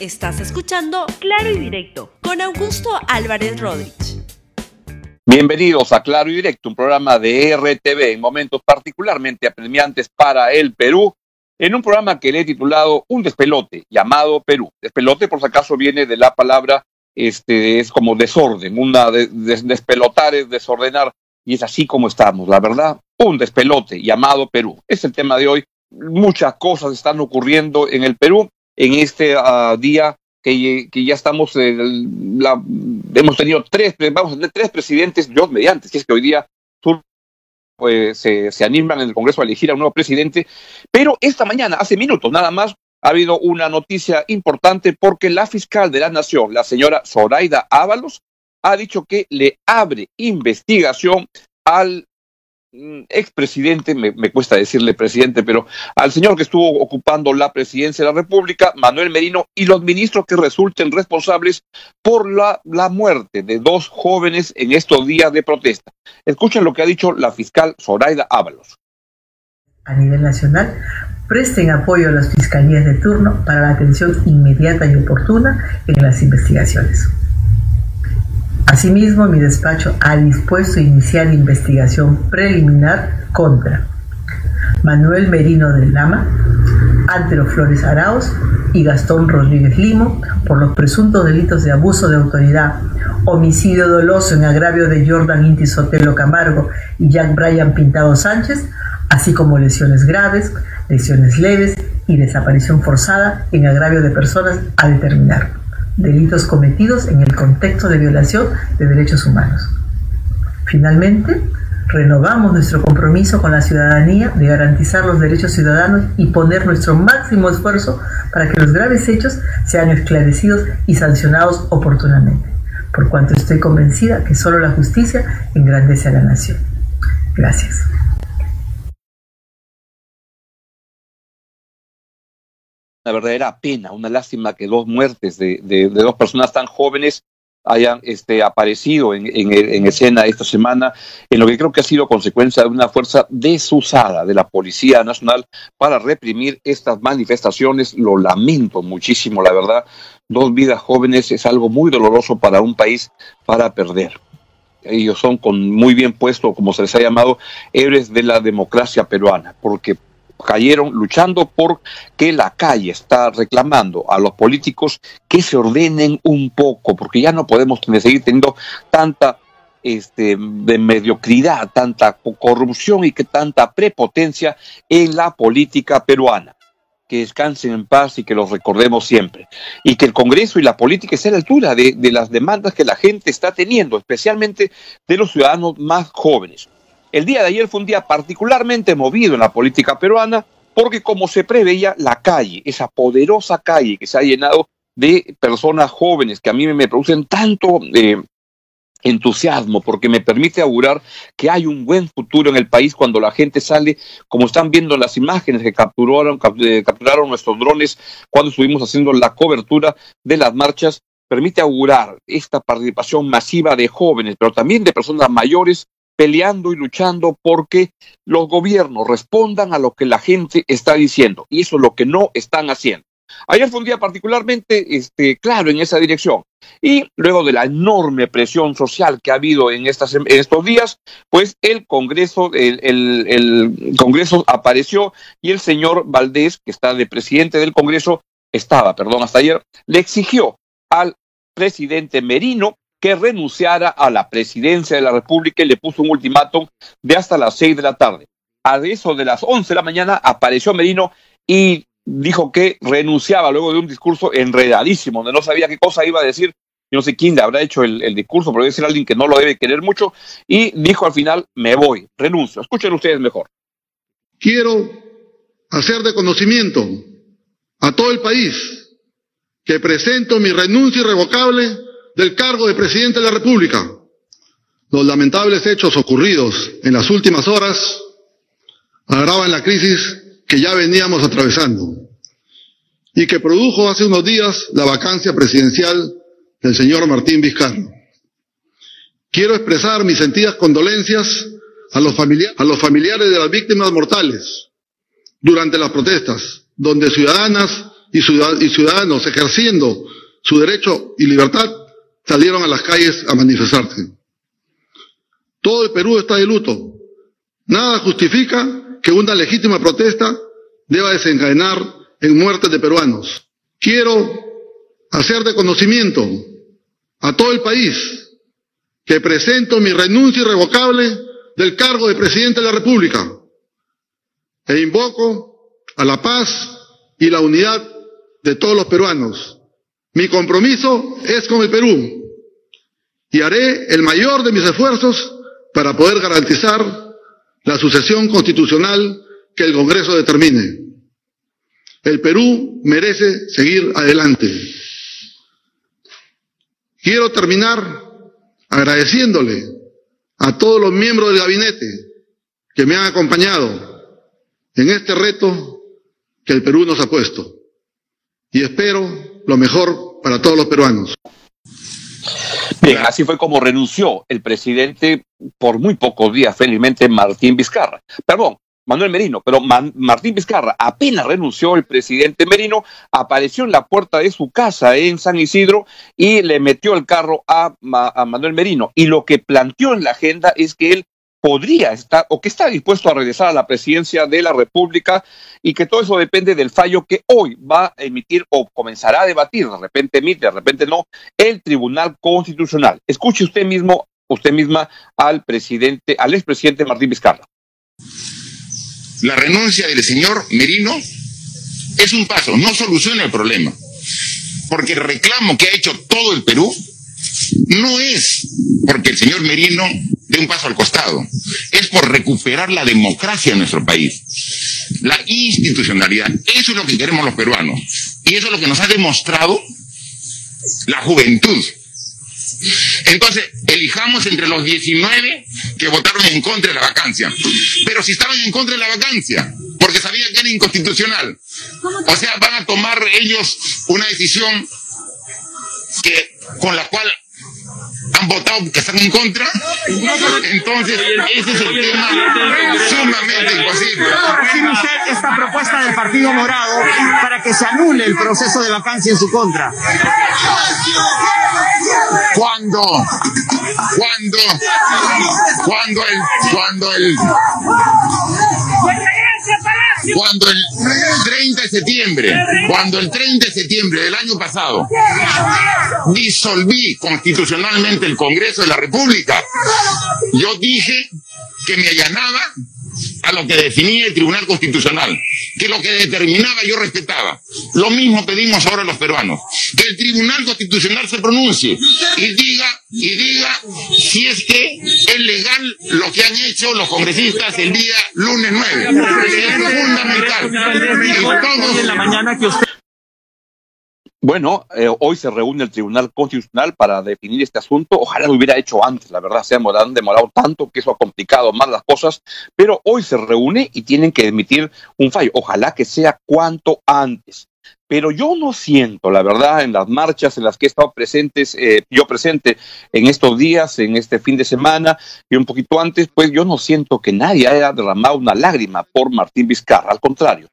Estás escuchando Claro y Directo con Augusto Álvarez Rodríguez. Bienvenidos a Claro y Directo, un programa de RTV en momentos particularmente apremiantes para el Perú, en un programa que le he titulado Un despelote, llamado Perú. Despelote, por si acaso, viene de la palabra, este, es como desorden, una de, despelotar es desordenar, y es así como estamos, la verdad, un despelote llamado Perú. Es el tema de hoy. Muchas cosas están ocurriendo en el Perú en este uh, día que, ya estamos, eh, hemos tenido tres, vamos a tener tres presidentes, yo mediante, que es que hoy día pues, se, se animan en el Congreso a elegir a un nuevo presidente, pero esta mañana, hace minutos nada más, ha habido una noticia importante porque la fiscal de la Nación, la señora Zoraida Ábalos, ha dicho que le abre investigación al expresidente, me, me cuesta decirle presidente, pero al señor que estuvo ocupando la presidencia de la República, Manuel Merino, y los ministros que resulten responsables por la, la muerte de dos jóvenes en estos días de protesta. Escuchen lo que ha dicho la fiscal Zoraida Ábalos. A nivel nacional, presten apoyo a las fiscalías de turno para la atención inmediata y oportuna en las investigaciones. Asimismo, mi despacho ha dispuesto iniciar investigación preliminar contra Manuel Merino del Lama, Antero Flores Arauz y Gastón Rodríguez Limo por los presuntos delitos de abuso de autoridad, homicidio doloso en agravio de Jordan Inti Sotelo Camargo y Jack Bryan Pintado Sánchez, así como lesiones graves, lesiones leves y desaparición forzada en agravio de personas a determinar delitos cometidos en el contexto de violación de derechos humanos. Finalmente, renovamos nuestro compromiso con la ciudadanía de garantizar los derechos ciudadanos y poner nuestro máximo esfuerzo para que los graves hechos sean esclarecidos y sancionados oportunamente, por cuanto estoy convencida que solo la justicia engrandece a la nación. Gracias. Una verdadera pena, una lástima que dos muertes de, dos personas tan jóvenes hayan este, aparecido en, en, en, escena esta semana, en lo que creo que ha sido consecuencia de una fuerza desusada de la Policía Nacional para reprimir estas manifestaciones. Lo lamento muchísimo, la verdad. Dos vidas jóvenes es algo muy doloroso para un país para perder. Ellos son con muy bien puesto, como se les ha llamado, héroes de la democracia peruana, porque cayeron luchando por que la calle está reclamando a los políticos que se ordenen un poco, porque ya no podemos seguir teniendo tanta este, mediocridad, tanta corrupción y que tanta prepotencia en la política peruana. Que descansen en paz y que los recordemos siempre. Y que el Congreso y la política estén a la altura de las demandas que la gente está teniendo, especialmente de los ciudadanos más jóvenes. El día de ayer fue un día particularmente movido en la política peruana porque como se preveía, la calle, esa poderosa calle que se ha llenado de personas jóvenes que a mí me producen tanto eh, entusiasmo porque me permite augurar que hay un buen futuro en el país cuando la gente sale, como están viendo las imágenes que capturaron, eh, capturaron nuestros drones cuando estuvimos haciendo la cobertura de las marchas, permite augurar esta participación masiva de jóvenes, pero también de personas mayores peleando y luchando porque los gobiernos respondan a lo que la gente está diciendo. Y eso es lo que no están haciendo. Ayer fue un día particularmente este, claro en esa dirección. Y luego de la enorme presión social que ha habido en, estas, estos días, pues el Congreso, el Congreso apareció y el señor Valdés, que está de presidente del Congreso, estaba, perdón, hasta ayer, le exigió al presidente Merino que renunciara a la presidencia de la República y le puso un ultimátum de hasta las seis de la tarde. A eso de las once de la mañana apareció Merino y dijo que renunciaba luego de un discurso enredadísimo, donde no sabía qué cosa iba a decir. Yo no sé quién le habrá hecho el, el discurso, pero debe ser alguien que no lo debe querer mucho. Y dijo al final, me voy, renuncio. Escuchen ustedes mejor. Quiero hacer de conocimiento a todo el país que presento mi renuncia irrevocable del cargo de presidente de la República. Los lamentables hechos ocurridos en las últimas horas agravan la crisis que ya veníamos atravesando y que produjo hace unos días la vacancia presidencial del señor Martín Vizcarro. Quiero expresar mis sentidas condolencias a los, familia a los familiares de las víctimas mortales durante las protestas, donde ciudadanas y ciudadanos ejerciendo su derecho y libertad salieron a las calles a manifestarse. Todo el Perú está de luto. Nada justifica que una legítima protesta deba desencadenar en muertes de peruanos. Quiero hacer de conocimiento a todo el país que presento mi renuncia irrevocable del cargo de presidente de la República e invoco a la paz y la unidad de todos los peruanos. Mi compromiso es con el Perú y haré el mayor de mis esfuerzos para poder garantizar la sucesión constitucional que el Congreso determine. El Perú merece seguir adelante. Quiero terminar agradeciéndole a todos los miembros del gabinete que me han acompañado en este reto que el Perú nos ha puesto. Y espero lo mejor para todos los peruanos. Bien, así fue como renunció el presidente por muy pocos días, felizmente, Martín Vizcarra. Perdón, Manuel Merino, pero Martín Vizcarra apenas renunció el presidente Merino, apareció en la puerta de su casa en San Isidro y le metió el carro a, a Manuel Merino. Y lo que planteó en la agenda es que él podría estar o que está dispuesto a regresar a la presidencia de la República y que todo eso depende del fallo que hoy va a emitir o comenzará a debatir, de repente emite, de repente no, el Tribunal Constitucional. Escuche usted mismo, usted misma al presidente, al expresidente Martín Vizcarra. La renuncia del señor Merino es un paso, no soluciona el problema, porque el reclamo que ha hecho todo el Perú no es porque el señor Merino dé un paso al costado, es por recuperar la democracia en nuestro país, la institucionalidad. Eso es lo que queremos los peruanos. Y eso es lo que nos ha demostrado la juventud. Entonces, elijamos entre los 19 que votaron en contra de la vacancia. Pero si estaban en contra de la vacancia, porque sabían que era inconstitucional, o sea, van a tomar ellos una decisión que, con la cual han votado que están en contra, entonces ese es el tema sumamente imposible. ¿Recibe usted esta propuesta del Partido Morado para que se anule el proceso de vacancia en su contra? Cuando, cuando, cuando el, cuando el, cuando el 30 de septiembre, cuando el 30 de septiembre del año pasado disolví constitucionalmente el Congreso de la República, yo dije que me allanaba a lo que definía el Tribunal Constitucional, que lo que determinaba yo respetaba. Lo mismo pedimos ahora a los peruanos, que el Tribunal Constitucional se pronuncie y diga, y diga si es que es legal lo que han hecho los congresistas el día lunes 9. Es fundamental. Y usted bueno, eh, hoy se reúne el Tribunal Constitucional para definir este asunto. Ojalá lo hubiera hecho antes, la verdad, se han demorado, tanto que eso ha complicado más las cosas, pero hoy se reúne y tienen que emitir un fallo. Ojalá que sea cuanto antes. Pero yo no siento, la verdad, en las marchas en las que he estado presentes, eh, yo presente en estos días, en este fin de semana y un poquito antes, pues yo no siento que nadie haya derramado una lágrima por Martín Vizcarra. Al contrario,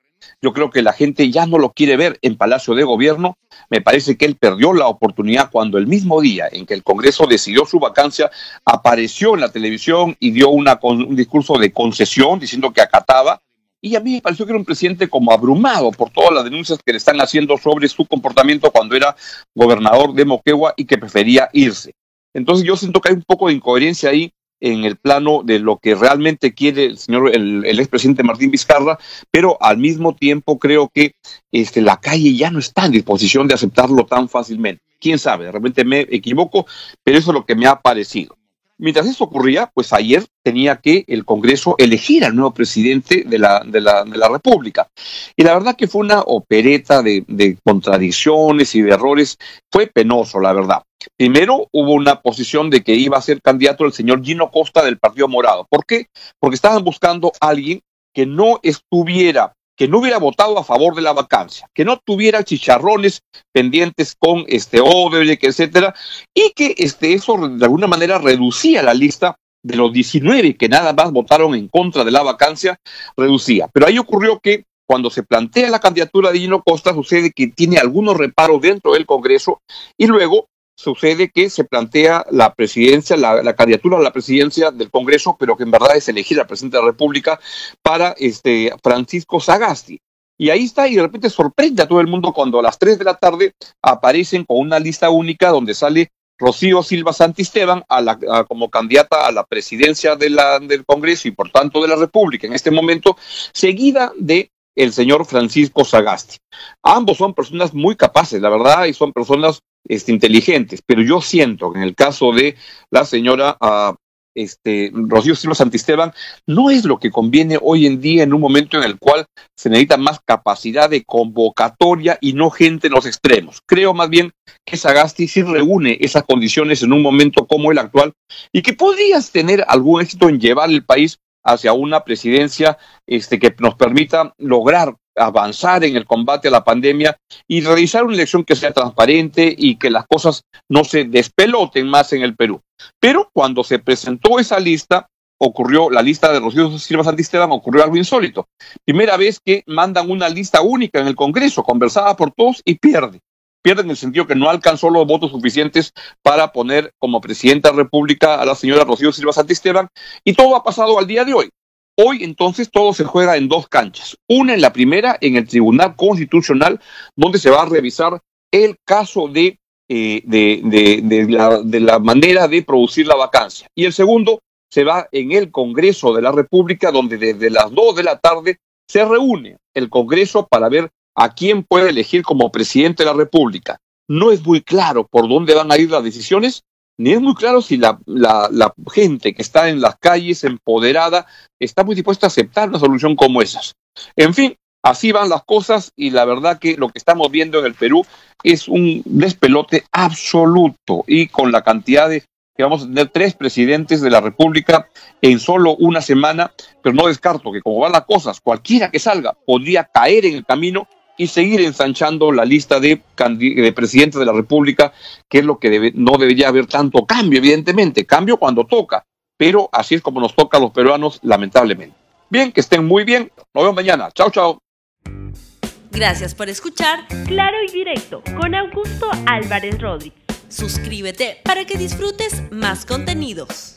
yo creo que la gente ya no lo quiere ver en Palacio de Gobierno. Me parece que él perdió la oportunidad cuando el mismo día en que el Congreso decidió su vacancia, apareció en la televisión y dio un discurso de concesión diciendo que acataba. Y a mí me pareció que era un presidente como abrumado por todas las denuncias que le están haciendo sobre su comportamiento cuando era gobernador de Moquegua y que prefería irse. Entonces yo siento que hay un poco de incoherencia ahí en el plano de lo que realmente quiere el señor, el, expresidente Martín Vizcarra, pero al mismo tiempo creo que este, la calle ya no está en disposición de aceptarlo tan fácilmente. Quién sabe, de repente me equivoco, pero eso es lo que me ha parecido. Mientras eso ocurría, pues ayer tenía que el Congreso elegir al nuevo presidente de la, de la, de la República. Y la verdad que fue una opereta de, de contradicciones y de errores. Fue penoso, la verdad. Primero hubo una posición de que iba a ser candidato el señor Gino Costa del Partido Morado. ¿Por qué? Porque estaban buscando a alguien que no estuviera, que no hubiera votado a favor de la vacancia, que no tuviera chicharrones pendientes con este Odebrecht, etcétera, y que este, eso de alguna manera reducía la lista de los 19 que nada más votaron en contra de la vacancia, reducía. Pero ahí ocurrió que cuando se plantea la candidatura de Gino Costa, sucede que tiene algunos reparos dentro del Congreso y luego sucede que se plantea la presidencia, la, candidatura a la presidencia del Congreso, pero que en verdad es elegir al presidente de la República para este Francisco Sagasti. Y ahí está, y de repente sorprende a todo el mundo cuando a las 3 de la tarde aparecen con una lista única donde sale Rocío Silva Santisteban a la, como candidata a la presidencia de la, del Congreso y por tanto de la República en este momento, seguida de el señor Francisco Sagasti. Ambos son personas muy capaces, la verdad, y son personas este, inteligentes, pero yo siento que en el caso de la señora uh, este, Rocío Silva Santisteban no es lo que conviene hoy en día en un momento en el cual se necesita más capacidad de convocatoria y no gente en los extremos. Creo más bien que Sagasti sí reúne esas condiciones en un momento como el actual y que podrías tener algún éxito en llevar el país hacia una presidencia este, que nos permita lograr avanzar en el combate a la pandemia y realizar una elección que sea transparente y que las cosas no se despeloten más en el Perú. Pero cuando se presentó esa lista, ocurrió, la lista de Rocío Silva Santisteban, ocurrió algo insólito. Primera vez que mandan una lista única en el Congreso, conversada por todos y pierde. Pierde en el sentido que no alcanzó los votos suficientes para poner como presidenta de la República a la señora Rocío Silva Santisteban y todo ha pasado al día de hoy. Hoy entonces todo se juega en dos canchas. Una en la primera, en el Tribunal Constitucional, donde se va a revisar el caso de, eh, de, la, de la manera de producir la vacancia. Y el segundo se va en el Congreso de la República, donde desde las dos de la tarde se reúne el Congreso para ver a quién puede elegir como presidente de la República. No es muy claro por dónde van a ir las decisiones, ni es muy claro si la, la, gente que está en las calles empoderada está muy dispuesta a aceptar una solución como esas. En fin, así van las cosas y la verdad que lo que estamos viendo en el Perú es un despelote absoluto y con la cantidad de que vamos a tener tres presidentes de la República en solo una semana, pero no descarto que como van las cosas, cualquiera que salga podría caer en el camino y seguir ensanchando la lista de, de presidentes de la República, que es lo que no debería haber tanto cambio, evidentemente, cambio cuando toca, pero así es como nos toca a los peruanos, lamentablemente. Bien, que estén muy bien, nos vemos mañana, chao, chao. Gracias por escuchar Claro y Directo con Augusto Álvarez Rodríguez. Suscríbete para que disfrutes más contenidos.